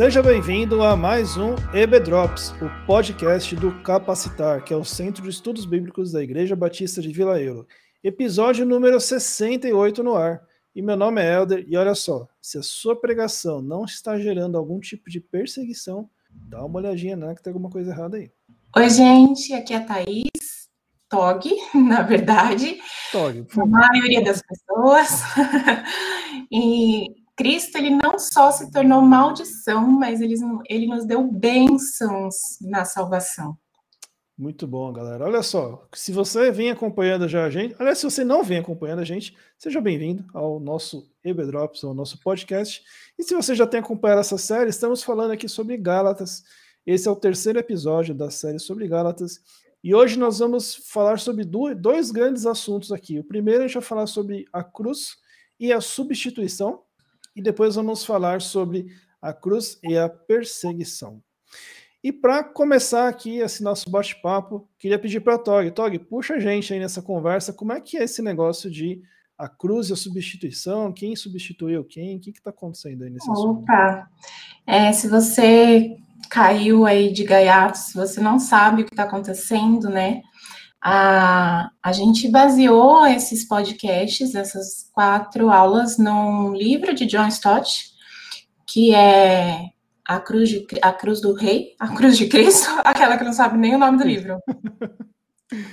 Seja bem-vindo a mais um EB Drops, o podcast do Capacitar, que é o Centro de Estudos Bíblicos da Igreja Batista de Vila Euro. Episódio número 68 no ar. E meu nome é Helder, e olha só, se a sua pregação não está gerando algum tipo de perseguição, dá uma olhadinha, né, que tem alguma coisa errada aí. Oi, gente, aqui é a Thaís, Tog, na verdade. Tog, a maioria das pessoas. e Cristo, ele não só se tornou maldição, mas ele, ele nos deu bênçãos na salvação. Muito bom, galera. Olha só, se você vem acompanhando já a gente, aliás, se você não vem acompanhando a gente, seja bem-vindo ao nosso EB Drops, ao nosso podcast. E se você já tem acompanhado essa série, estamos falando aqui sobre Gálatas. Esse é o terceiro episódio da série sobre Gálatas. E hoje nós vamos falar sobre dois grandes assuntos aqui. O primeiro a gente vai falar sobre a cruz e a substituição, e depois vamos falar sobre a cruz e a perseguição. E para começar aqui esse nosso bate-papo, queria pedir para a Tog, Tog, puxa a gente aí nessa conversa, como é que é esse negócio de a cruz e a substituição, quem substituiu quem, o que está acontecendo aí nesse assunto? Opa, é, se você caiu aí de gaiato, se você não sabe o que está acontecendo, né, a, a gente baseou esses podcasts, essas quatro aulas, num livro de John Stott, que é a cruz, de, a cruz do rei, a cruz de Cristo, aquela que não sabe nem o nome do livro.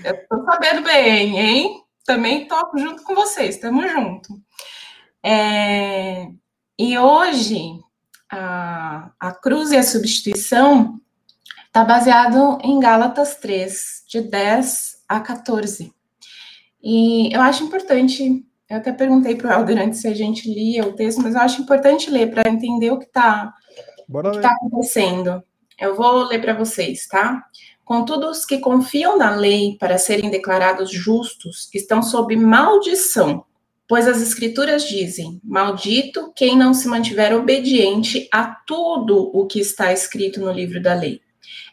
Eu tô sabendo bem, hein? Também toco junto com vocês, estamos junto. É, e hoje, a, a cruz e a substituição está baseado em Gálatas 3, de 10 a 14. E eu acho importante, eu até perguntei para o Helder antes se a gente lia o texto, mas eu acho importante ler para entender o que está tá acontecendo. Eu vou ler para vocês, tá? Contudo, os que confiam na lei para serem declarados justos estão sob maldição, pois as Escrituras dizem: Maldito quem não se mantiver obediente a tudo o que está escrito no livro da lei.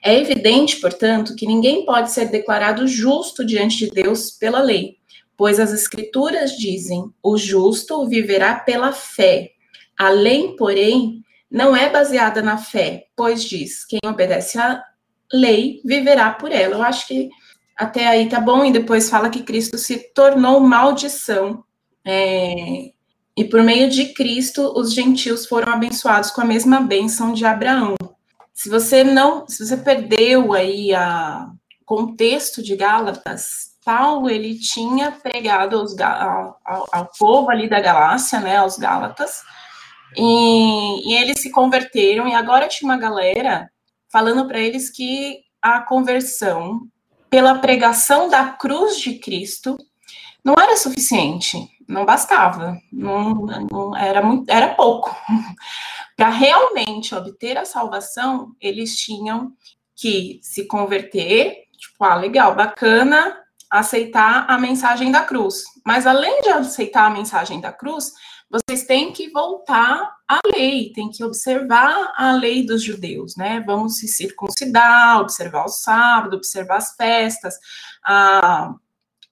É evidente, portanto, que ninguém pode ser declarado justo diante de Deus pela lei, pois as Escrituras dizem: o justo viverá pela fé. A lei, porém, não é baseada na fé, pois diz: quem obedece à lei viverá por ela. Eu acho que até aí tá bom, e depois fala que Cristo se tornou maldição. É, e por meio de Cristo, os gentios foram abençoados com a mesma bênção de Abraão. Se você não, se você perdeu aí a contexto de Gálatas, Paulo ele tinha pregado aos, ao, ao, povo ali da Galácia, né, aos Gálatas, e, e eles se converteram, e agora tinha uma galera falando para eles que a conversão pela pregação da cruz de Cristo não era suficiente, não bastava, não, não era, muito, era pouco. Para realmente obter a salvação, eles tinham que se converter, tipo, ah, legal, bacana, aceitar a mensagem da cruz. Mas além de aceitar a mensagem da cruz, vocês têm que voltar à lei, têm que observar a lei dos judeus, né? Vamos se circuncidar, observar o sábado, observar as festas, a,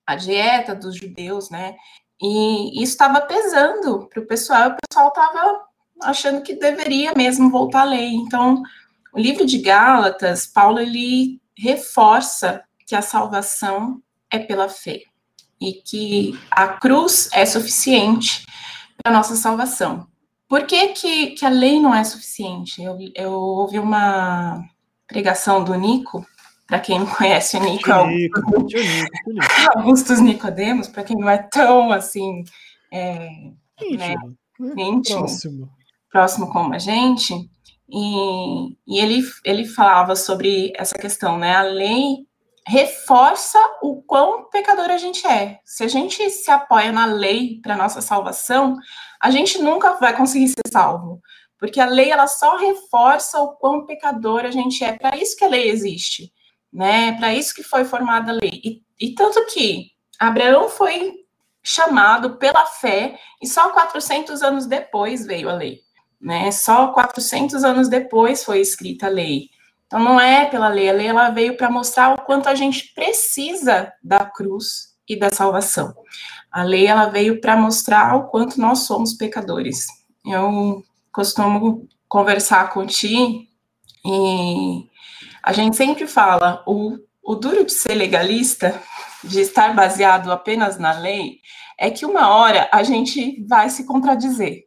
a dieta dos judeus, né? E isso estava pesando para o pessoal, o pessoal estava achando que deveria mesmo voltar à lei. Então, o livro de Gálatas, Paulo ele reforça que a salvação é pela fé e que a cruz é suficiente para nossa salvação. Por que, que, que, a lei não é suficiente? Eu, eu ouvi uma pregação do Nico, para quem não conhece o Nico, Nico, Nico, Augustus Nicodemos, para quem não é tão assim é, né, íntimo, próximo próximo como a gente, e, e ele, ele falava sobre essa questão, né? A lei reforça o quão pecador a gente é. Se a gente se apoia na lei para nossa salvação, a gente nunca vai conseguir ser salvo, porque a lei ela só reforça o quão pecador a gente é. Para isso que a lei existe, né? Para isso que foi formada a lei. E, e tanto que Abraão foi chamado pela fé e só 400 anos depois veio a lei né? Só 400 anos depois foi escrita a lei. Então não é pela lei, a lei ela veio para mostrar o quanto a gente precisa da cruz e da salvação. A lei ela veio para mostrar o quanto nós somos pecadores. Eu costumo conversar com Ti, e a gente sempre fala, o, o duro de ser legalista, de estar baseado apenas na lei, é que uma hora a gente vai se contradizer.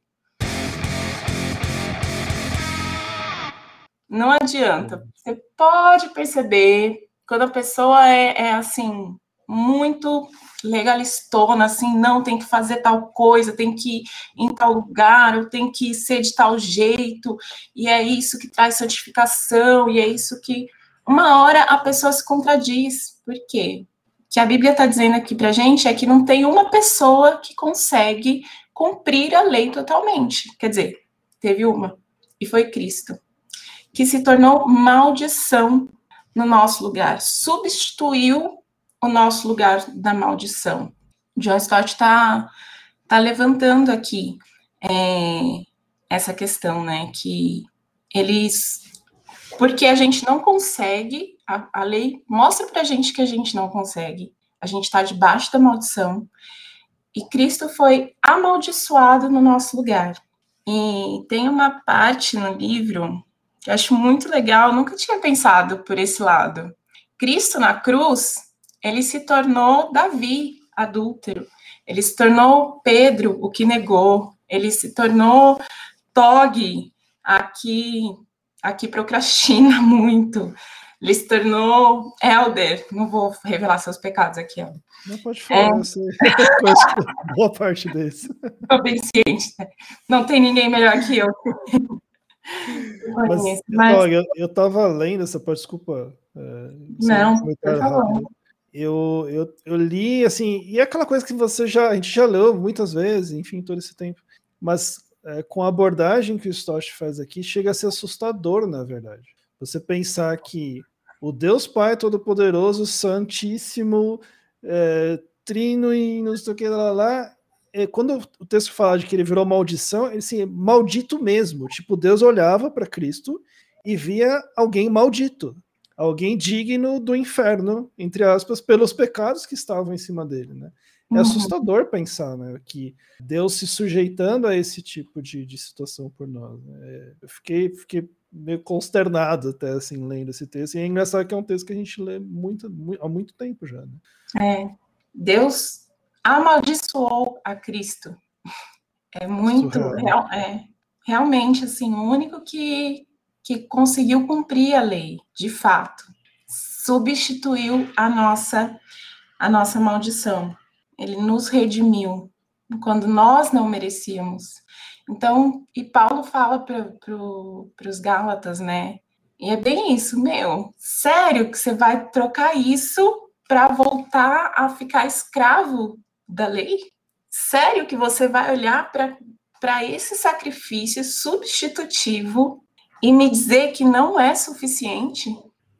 Não adianta. Você pode perceber quando a pessoa é, é assim, muito legalistona, assim, não, tem que fazer tal coisa, tem que ir em tal lugar, ou tem que ser de tal jeito, e é isso que traz santificação, e é isso que. Uma hora a pessoa se contradiz. Por quê? O que a Bíblia está dizendo aqui para gente é que não tem uma pessoa que consegue cumprir a lei totalmente. Quer dizer, teve uma, e foi Cristo, que se tornou maldição no nosso lugar, substituiu o nosso lugar da maldição. John Stott está tá levantando aqui é, essa questão, né? Que eles. Porque a gente não consegue, a, a lei mostra para a gente que a gente não consegue. A gente está debaixo da maldição. E Cristo foi amaldiçoado no nosso lugar. E tem uma parte no livro eu acho muito legal, nunca tinha pensado por esse lado. Cristo na cruz, ele se tornou Davi, adúltero. Ele se tornou Pedro, o que negou. Ele se tornou Tog, aqui, aqui procrastina muito. Ele se tornou Elder. Não vou revelar seus pecados aqui, ó. Não pode falar, é... sei. boa parte desse. Estou bem ciente. Né? Não tem ninguém melhor que eu. Mas, mas... eu, eu tava lendo essa parte, desculpa. É, não, por favor eu, eu, eu li, assim, e é aquela coisa que você já, a gente já leu muitas vezes, enfim, todo esse tempo, mas é, com a abordagem que o Stott faz aqui, chega a ser assustador, na verdade. Você pensar que o Deus Pai Todo-Poderoso, Santíssimo, é, Trino e não sei o que lá, lá quando o texto fala de que ele virou maldição, ele assim, maldito mesmo. Tipo, Deus olhava para Cristo e via alguém maldito alguém digno do inferno, entre aspas, pelos pecados que estavam em cima dele, né? É uhum. assustador pensar, né, que Deus se sujeitando a esse tipo de, de situação por nós. Né? Eu fiquei, fiquei meio consternado até assim lendo esse texto. E é engraçado que é um texto que a gente lê muito, muito há muito tempo já. Né? É, Deus amaldiçoou a Cristo. É muito real, é, realmente assim, o único que que conseguiu cumprir a lei, de fato, substituiu a nossa a nossa maldição. Ele nos redimiu quando nós não merecíamos. Então, e Paulo fala para pro, os Gálatas, né? E é bem isso, meu. Sério que você vai trocar isso para voltar a ficar escravo da lei? Sério que você vai olhar para esse sacrifício substitutivo e me dizer que não é suficiente,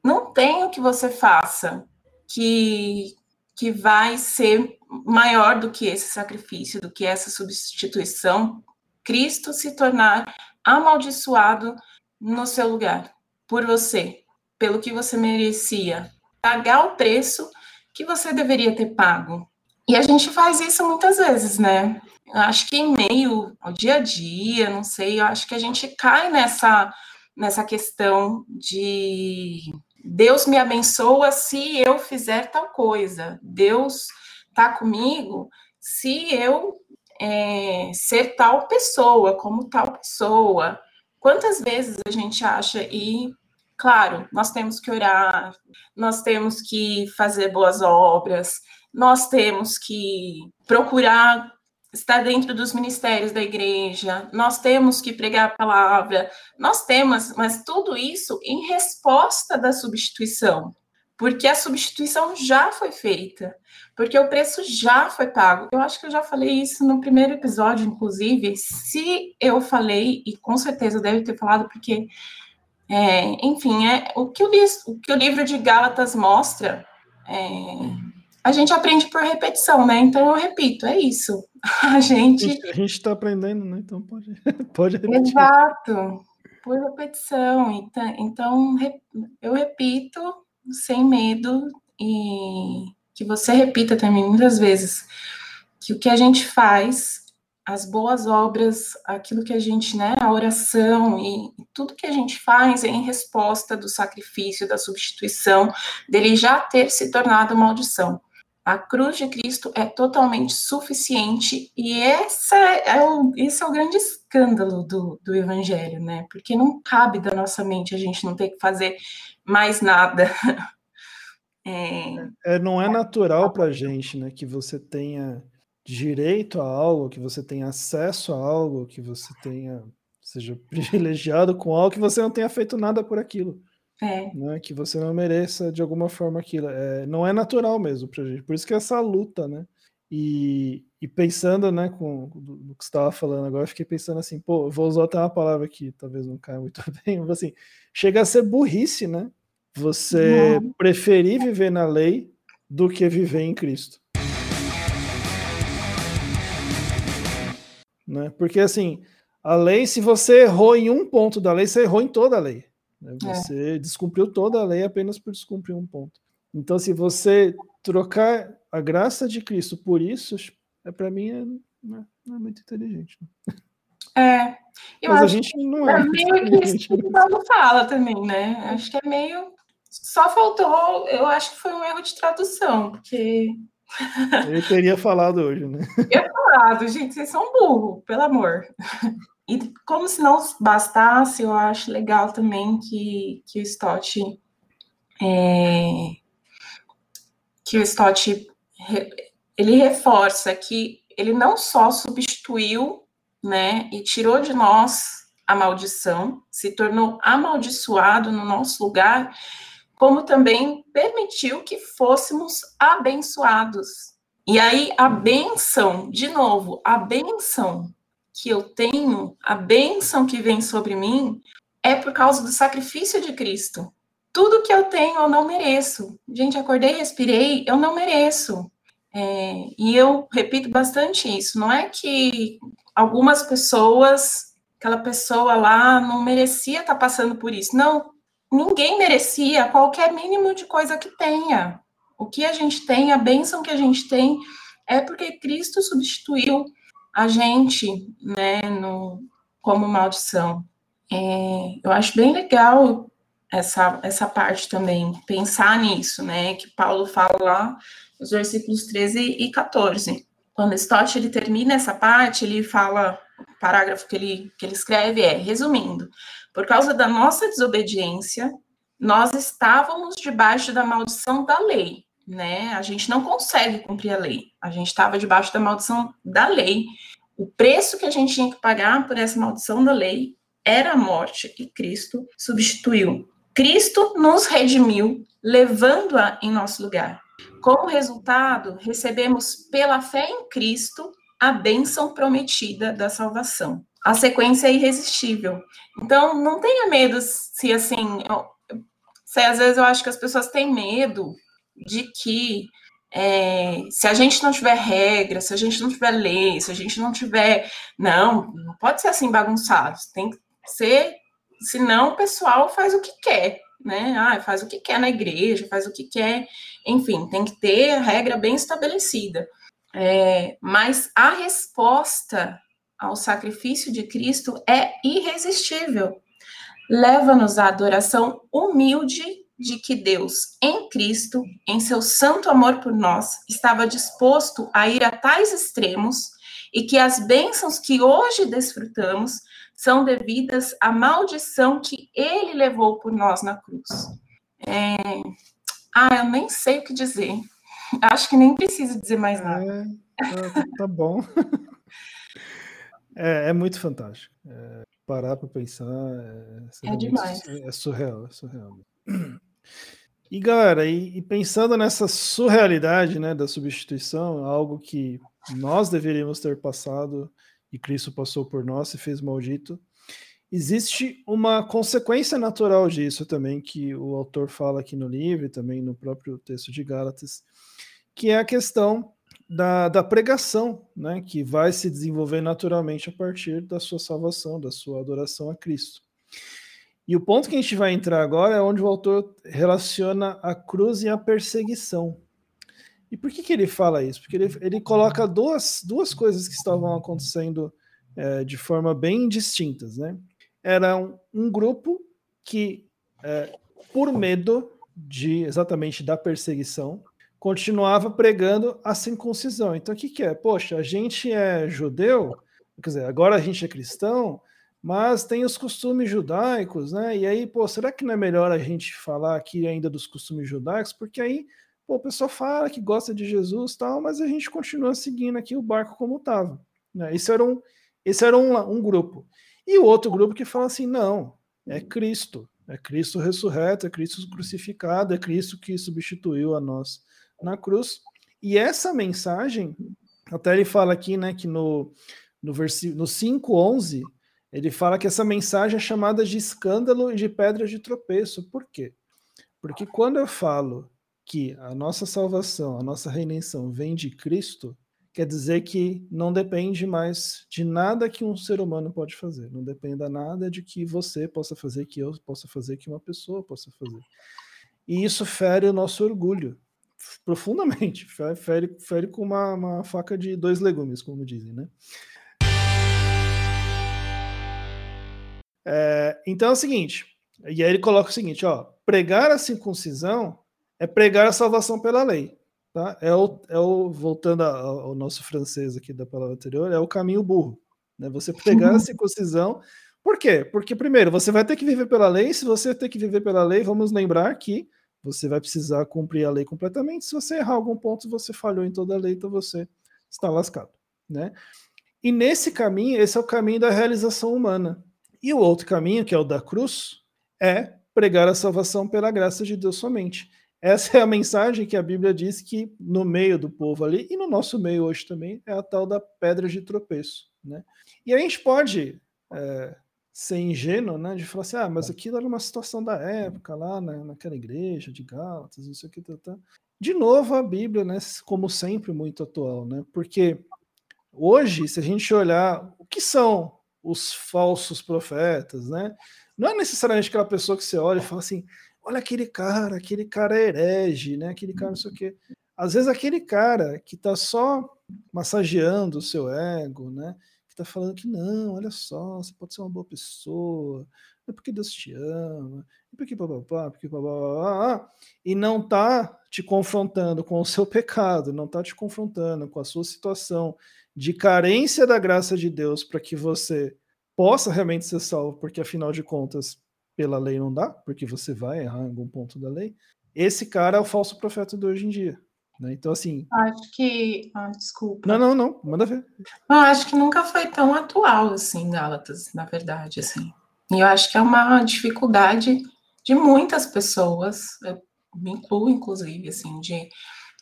não tem o que você faça que, que vai ser maior do que esse sacrifício, do que essa substituição, Cristo se tornar amaldiçoado no seu lugar, por você, pelo que você merecia, pagar o preço que você deveria ter pago. E a gente faz isso muitas vezes, né? Eu acho que em meio ao dia a dia, não sei, eu acho que a gente cai nessa nessa questão de Deus me abençoa se eu fizer tal coisa, Deus está comigo se eu é, ser tal pessoa, como tal pessoa. Quantas vezes a gente acha, e claro, nós temos que orar, nós temos que fazer boas obras, nós temos que procurar está dentro dos ministérios da igreja, nós temos que pregar a palavra, nós temos, mas tudo isso em resposta da substituição, porque a substituição já foi feita, porque o preço já foi pago. Eu acho que eu já falei isso no primeiro episódio, inclusive. Se eu falei, e com certeza eu devo ter falado, porque, é, enfim, é o que o, o que o livro de Gálatas mostra. É, a gente aprende por repetição, né? Então eu repito, é isso. A gente. A gente está aprendendo, né? Então pode, pode repetir. Exato, por repetição. Então, então eu repito sem medo e que você repita também muitas vezes que o que a gente faz as boas obras, aquilo que a gente, né, a oração e tudo que a gente faz é em resposta do sacrifício, da substituição, dele já ter se tornado maldição. A cruz de Cristo é totalmente suficiente e essa é o, esse é o grande escândalo do, do Evangelho, né? Porque não cabe da nossa mente a gente não ter que fazer mais nada. É, é não é natural para a gente, né, que você tenha direito a algo, que você tenha acesso a algo, que você tenha seja privilegiado com algo que você não tenha feito nada por aquilo. É. Né, que você não mereça de alguma forma aquilo. É, não é natural mesmo pra gente. Por isso que é essa luta, né? E, e pensando, né, com o que você estava falando agora, eu fiquei pensando assim, pô, vou usar até uma palavra que talvez não caia muito bem, mas assim, chega a ser burrice, né? Você não. preferir viver na lei do que viver em Cristo. Né? Porque assim, a lei, se você errou em um ponto da lei, você errou em toda a lei. Né? É. Você é. descumpriu toda a lei apenas por descumprir um ponto. Então, se você trocar a graça de Cristo por isso, é para mim é, não, é, não, é, muito inteligente. Né? É. Eu Mas a gente não é. É meio que isso que o Paulo fala também, né? Acho que é meio. Só faltou, eu acho que foi um erro de tradução, porque. Ele teria falado hoje, né? Eu falado, gente, vocês são burro, pelo amor. E como se não bastasse, eu acho legal também que, que o Stott é, que o Stott ele reforça que ele não só substituiu, né, e tirou de nós a maldição, se tornou amaldiçoado no nosso lugar, como também permitiu que fôssemos abençoados. E aí a benção, de novo, a benção que eu tenho, a bênção que vem sobre mim, é por causa do sacrifício de Cristo. Tudo que eu tenho eu não mereço. Gente, acordei, respirei, eu não mereço. É, e eu repito bastante isso. Não é que algumas pessoas, aquela pessoa lá não merecia estar passando por isso. Não, ninguém merecia qualquer mínimo de coisa que tenha. O que a gente tem, a bênção que a gente tem, é porque Cristo substituiu a gente, né, no, como maldição. É, eu acho bem legal essa, essa parte também, pensar nisso, né, que Paulo fala lá nos versículos 13 e 14. Quando Stott ele termina essa parte, ele fala, o parágrafo que ele, que ele escreve é, resumindo, por causa da nossa desobediência, nós estávamos debaixo da maldição da lei, né? A gente não consegue cumprir a lei. A gente estava debaixo da maldição da lei. O preço que a gente tinha que pagar por essa maldição da lei era a morte e Cristo substituiu. Cristo nos redimiu, levando-a em nosso lugar. Como resultado, recebemos pela fé em Cristo a bênção prometida da salvação. A sequência é irresistível. Então, não tenha medo se assim, eu, se às vezes eu acho que as pessoas têm medo de que é, se a gente não tiver regra, se a gente não tiver lei, se a gente não tiver. Não, não pode ser assim bagunçado. Tem que ser. Senão o pessoal faz o que quer, né? Ah, faz o que quer na igreja, faz o que quer. Enfim, tem que ter a regra bem estabelecida. É, mas a resposta ao sacrifício de Cristo é irresistível. Leva-nos à adoração humilde de que Deus, em Cristo, em seu santo amor por nós, estava disposto a ir a tais extremos e que as bênçãos que hoje desfrutamos são devidas à maldição que ele levou por nós na cruz. É... Ah, eu nem sei o que dizer. Acho que nem preciso dizer mais nada. É, tá, tá bom. É, é, muito fantástico. É, parar para pensar é, é demais. É surreal, é surreal. E galera, e, e, pensando nessa surrealidade né, da substituição, algo que nós deveríamos ter passado e Cristo passou por nós e fez maldito, existe uma consequência natural disso também, que o autor fala aqui no livro e também no próprio texto de Gálatas, que é a questão da, da pregação, né, que vai se desenvolver naturalmente a partir da sua salvação, da sua adoração a Cristo. E o ponto que a gente vai entrar agora é onde o autor relaciona a cruz e a perseguição. E por que, que ele fala isso? Porque ele, ele coloca duas, duas coisas que estavam acontecendo é, de forma bem distintas, né? Era um, um grupo que, é, por medo de exatamente da perseguição, continuava pregando a circuncisão. Então, o que, que é? Poxa, a gente é judeu, quer dizer, agora a gente é cristão, mas tem os costumes judaicos, né? E aí, pô, será que não é melhor a gente falar aqui ainda dos costumes judaicos? Porque aí, pô, o pessoal fala que gosta de Jesus tal, mas a gente continua seguindo aqui o barco como estava. Né? Esse era, um, esse era um, um grupo. E o outro grupo que fala assim: não, é Cristo. É Cristo ressurreto, é Cristo crucificado, é Cristo que substituiu a nós na cruz. E essa mensagem, até ele fala aqui, né, que no, no, versículo, no 5,11, ele fala que essa mensagem é chamada de escândalo e de pedra de tropeço. Por quê? Porque quando eu falo que a nossa salvação, a nossa redenção vem de Cristo, quer dizer que não depende mais de nada que um ser humano pode fazer. Não depende nada de que você possa fazer, que eu possa fazer, que uma pessoa possa fazer. E isso fere o nosso orgulho profundamente. Fere, fere com uma, uma faca de dois legumes, como dizem, né? É, então é o seguinte, e aí ele coloca o seguinte, ó, pregar a circuncisão é pregar a salvação pela lei, tá? É o, é o voltando ao nosso francês aqui da palavra anterior, é o caminho burro, né? Você pregar a circuncisão, por quê? Porque primeiro você vai ter que viver pela lei, se você ter que viver pela lei, vamos lembrar que você vai precisar cumprir a lei completamente. Se você errar algum ponto, você falhou em toda a lei, então você está lascado, né? E nesse caminho, esse é o caminho da realização humana. E o outro caminho, que é o da cruz, é pregar a salvação pela graça de Deus somente. Essa é a mensagem que a Bíblia diz que no meio do povo ali, e no nosso meio hoje também, é a tal da pedra de tropeço. Né? E a gente pode é, ser ingênuo né, de falar assim: ah, mas aquilo era uma situação da época, lá na, naquela igreja de Gálatas, não sei o que. Tá, tá. De novo, a Bíblia, né, como sempre, muito atual, né? porque hoje, se a gente olhar o que são os falsos profetas, né? Não é necessariamente aquela pessoa que você olha e fala assim, olha aquele cara, aquele cara é herege, né? Aquele cara não sei o quê. Às vezes aquele cara que está só massageando o seu ego, né? Que está falando que não, olha só, você pode ser uma boa pessoa, é porque Deus te ama, é porque papapá, porque papapá, e não está te confrontando com o seu pecado, não está te confrontando com a sua situação de carência da graça de Deus para que você possa realmente ser salvo, porque afinal de contas, pela lei não dá, porque você vai errar em algum ponto da lei. Esse cara é o falso profeta de hoje em dia. Né? Então, assim. Acho que. Ah, desculpa. Não, não, não. Manda ver. Eu acho que nunca foi tão atual assim, Gálatas, na verdade. Assim. E eu acho que é uma dificuldade de muitas pessoas, eu me incluo, inclusive, assim, de.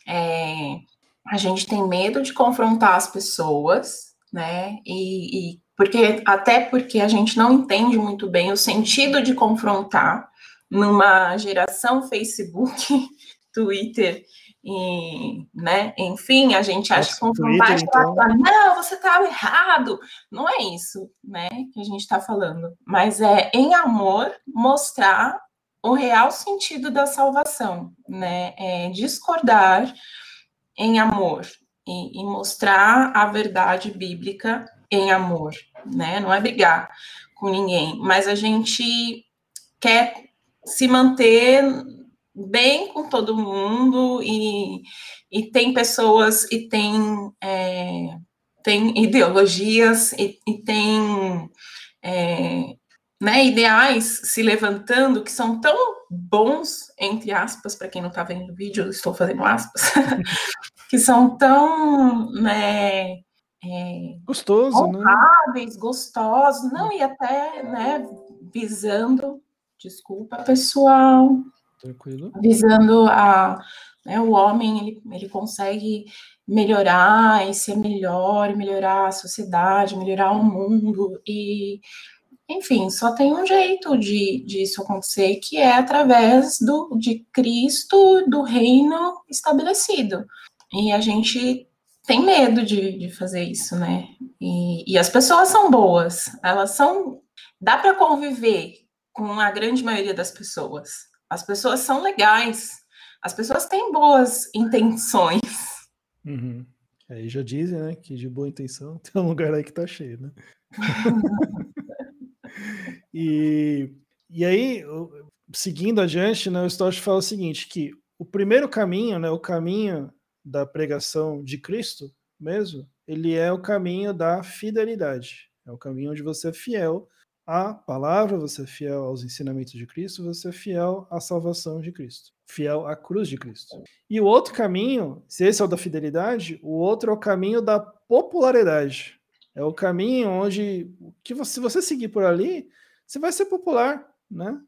É, a gente tem medo de confrontar as pessoas, né? E, e, porque até porque a gente não entende muito bem o sentido de confrontar numa geração Facebook, Twitter e, né? Enfim, a gente acha Nossa, que confrontar Twitter, então... não, você está errado. Não é isso, né? Que a gente está falando, mas é em amor mostrar o real sentido da salvação, né? É discordar em amor e, e mostrar a verdade bíblica em amor, né? Não é brigar com ninguém, mas a gente quer se manter bem com todo mundo e, e tem pessoas e tem, é, tem ideologias e, e tem é, né, ideais se levantando que são tão bons, entre aspas, para quem não está vendo o vídeo, eu estou fazendo aspas, que são tão né, é, Gostoso, honráveis, né? gostosos, não, e até né, visando, desculpa, pessoal, Tranquilo. visando a, né, o homem, ele, ele consegue melhorar e ser melhor, melhorar a sociedade, melhorar o mundo, e enfim, só tem um jeito de disso acontecer, que é através do, de Cristo, do reino estabelecido. E a gente tem medo de, de fazer isso, né? E, e as pessoas são boas, elas são. Dá para conviver com a grande maioria das pessoas. As pessoas são legais, As pessoas têm boas intenções. Uhum. Aí já dizem, né, que de boa intenção tem um lugar aí que tá cheio, né? e, e aí, seguindo adiante, né, o Stott fala o seguinte, que o primeiro caminho, né, o caminho da pregação de Cristo mesmo, ele é o caminho da fidelidade. É o caminho onde você é fiel à palavra, você é fiel aos ensinamentos de Cristo, você é fiel à salvação de Cristo, fiel à cruz de Cristo. E o outro caminho, se esse é o da fidelidade, o outro é o caminho da popularidade. É o caminho onde que você, se você seguir por ali, você vai ser popular, né?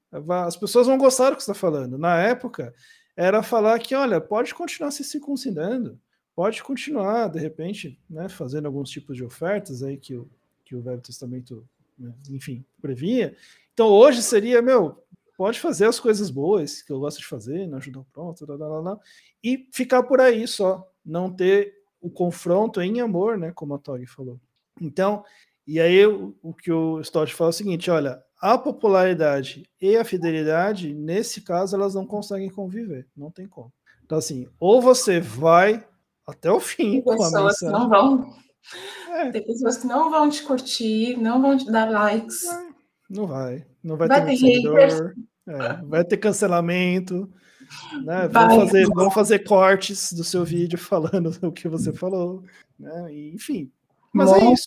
As pessoas vão gostar do que você está falando. Na época, era falar que, olha, pode continuar se circuncidando, pode continuar, de repente, né, fazendo alguns tipos de ofertas aí que o, que o Velho Testamento, né, enfim, previa. Então hoje seria, meu, pode fazer as coisas boas que eu gosto de fazer, não ajudar pronto, lá, lá, lá, e ficar por aí só, não ter o confronto em amor, né, como a Tog falou. Então, e aí o, o que o Stott fala é o seguinte, olha, a popularidade e a fidelidade, nesse caso, elas não conseguem conviver, não tem como. Então, assim, ou você vai até o fim. Tem pessoas que não vão. É. Tem pessoas que não vão te curtir, não vão te dar likes. Não vai. Não vai, vai ter, ter seguidor. É, vai ter cancelamento. Né? Vão, fazer, vão fazer cortes do seu vídeo falando o que você falou. Né? E, enfim. Mas é Nossa. é isso.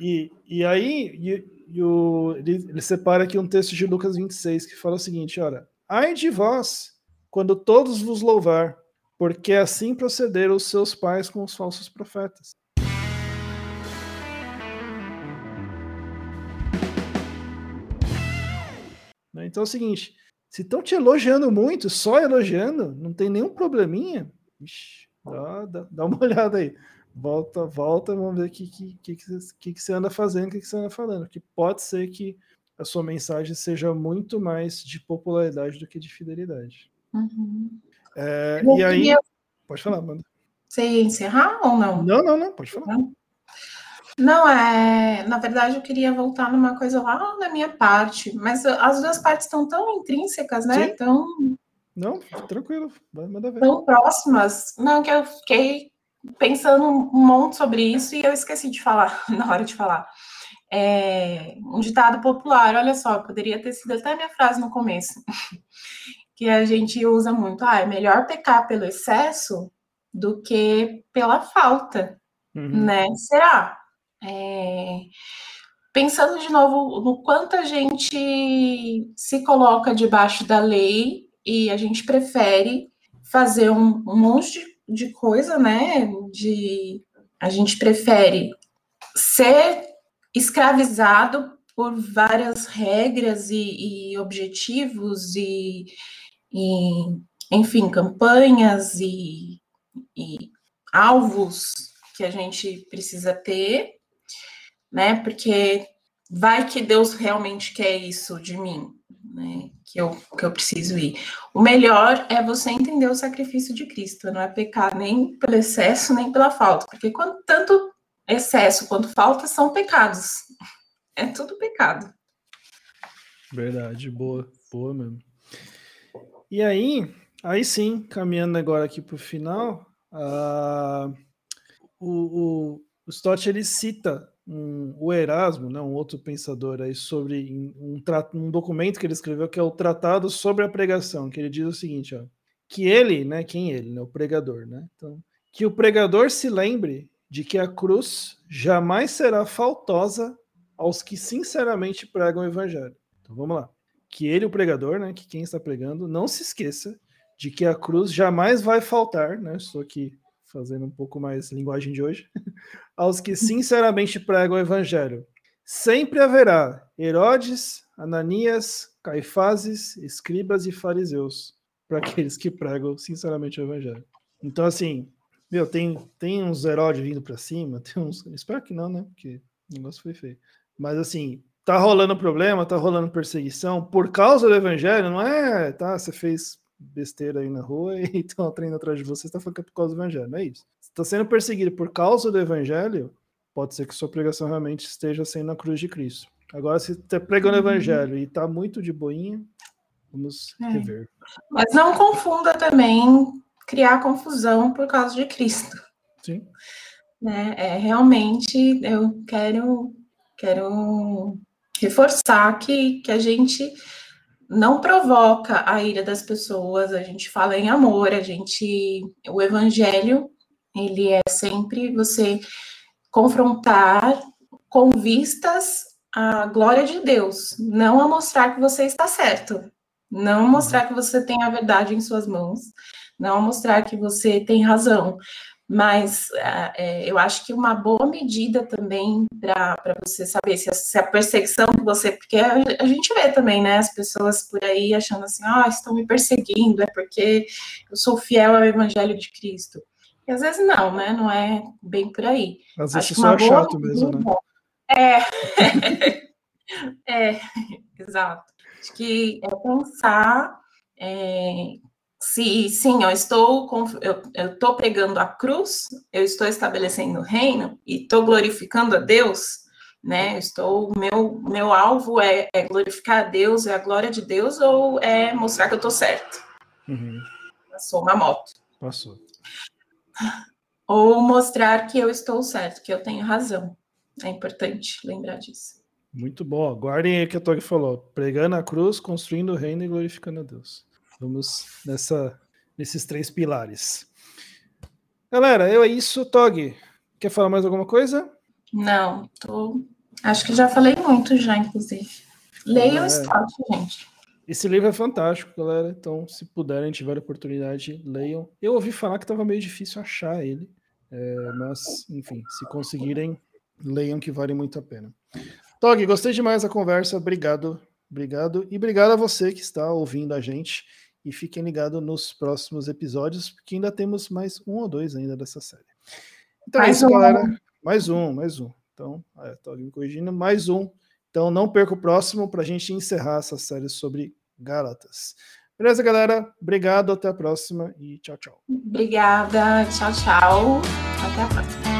E, e aí e, e o, ele, ele separa aqui um texto de Lucas 26 que fala o seguinte: olha, ai de vós, quando todos vos louvar, porque assim procederam os seus pais com os falsos profetas. Né, então é o seguinte: se estão te elogiando muito, só elogiando, não tem nenhum probleminha, ixi, dá, dá, dá, uma olhada aí. Volta, volta, vamos ver o que, que, que, que, que você anda fazendo, o que, que você anda falando. Que pode ser que a sua mensagem seja muito mais de popularidade do que de fidelidade. Uhum. É, e aí. Queria... Pode falar, Amanda. Você ia encerrar ou não? Não, não, não, pode falar. Não, é. Na verdade, eu queria voltar numa coisa lá na minha parte, mas as duas partes estão tão intrínsecas, né? Sim. Tão. Não, tranquilo, manda ver. Tão próximas. Não, que eu fiquei pensando um monte sobre isso e eu esqueci de falar na hora de falar. É, um ditado popular, olha só, poderia ter sido até minha frase no começo, que a gente usa muito, ah, é melhor pecar pelo excesso do que pela falta, uhum. né? Será? É, pensando de novo no quanto a gente se coloca debaixo da lei e a gente prefere fazer um, um monte de, de coisa, né? De a gente prefere ser escravizado por várias regras e, e objetivos e e, enfim, campanhas e, e alvos que a gente precisa ter, né? Porque vai que Deus realmente quer isso de mim, né? Que eu, que eu preciso ir. O melhor é você entender o sacrifício de Cristo, não é pecar nem pelo excesso, nem pela falta, porque quando, tanto excesso quanto falta são pecados. É tudo pecado. Verdade, boa, boa mesmo. E aí, aí sim, caminhando agora aqui para o final, uh, o, o, o Stott ele cita um, o Erasmo, né, um outro pensador aí sobre um, um documento que ele escreveu que é o Tratado sobre a Pregação, que ele diz o seguinte, ó, que ele, né, quem ele, né, o pregador, né, então, que o pregador se lembre de que a cruz jamais será faltosa aos que sinceramente pregam o evangelho. Então vamos lá que ele, o pregador, né, que quem está pregando, não se esqueça de que a cruz jamais vai faltar, né? Estou aqui fazendo um pouco mais linguagem de hoje, aos que sinceramente pregam o evangelho. Sempre haverá Herodes, Ananias, Caifazes, escribas e fariseus para aqueles que pregam sinceramente o evangelho. Então, assim, meu, tem, tem uns Herodes vindo para cima, tem uns. Espero que não, né? Porque o negócio foi feio. Mas, assim, tá rolando problema, tá rolando perseguição por causa do evangelho, não é, tá? Você fez besteira aí na rua e estão treinando atrás de você, você tá falando que é por causa do evangelho, não é isso. Se tá sendo perseguido por causa do evangelho, pode ser que sua pregação realmente esteja sendo na cruz de Cristo. Agora, se tá pregando o uhum. evangelho e tá muito de boinha, Vamos é. rever. Mas não confunda também criar confusão por causa de Cristo. Sim. Né? É, realmente eu quero, quero reforçar que, que a gente não provoca a ira das pessoas, a gente fala em amor, a gente. O evangelho, ele é sempre você confrontar com vistas à glória de Deus, não a mostrar que você está certo, não mostrar que você tem a verdade em suas mãos, não mostrar que você tem razão, mas é, eu acho que uma boa medida também para você saber se a, se a, perseguição que você. Porque a, gente vê também, né, as pessoas por aí achando assim, ah, estão me perseguindo, é porque eu sou fiel ao Evangelho de Cristo. E às vezes não, né? Não é bem por aí. Às vezes só é chato mesmo, né? É. é, exato. Acho que é pensar é, se sim, eu estou eu, eu estou pregando a cruz, eu estou estabelecendo o reino e estou glorificando a Deus, né? estou meu meu alvo é, é, glorificar a Deus, é a glória de Deus ou é mostrar que eu estou certo? Uhum. Passou uma moto. Passou. Ou mostrar que eu estou certo, que eu tenho razão. É importante lembrar disso. Muito bom. Guardem aí o que a Tog falou: pregando a cruz, construindo o reino e glorificando a Deus. Vamos nessa, nesses três pilares. Galera, eu é isso. Tog, quer falar mais alguma coisa? Não, tô... acho que já falei muito já, inclusive. Leia o Stout, gente. Esse livro é fantástico, galera. Então, se puderem, tiver oportunidade, leiam. Eu ouvi falar que estava meio difícil achar ele. É, mas, enfim, se conseguirem, leiam que vale muito a pena. Tog, gostei demais da conversa. Obrigado, obrigado. E obrigado a você que está ouvindo a gente. E fiquem ligados nos próximos episódios, porque ainda temos mais um ou dois ainda dessa série. Então é mais é isso, um. galera. Mais um, mais um. Então, é, tô me corrigindo, mais um. Então não perca o próximo para a gente encerrar essa série sobre Gálatas. Beleza, galera? Obrigado, até a próxima e tchau, tchau. Obrigada, tchau, tchau. Até a próxima.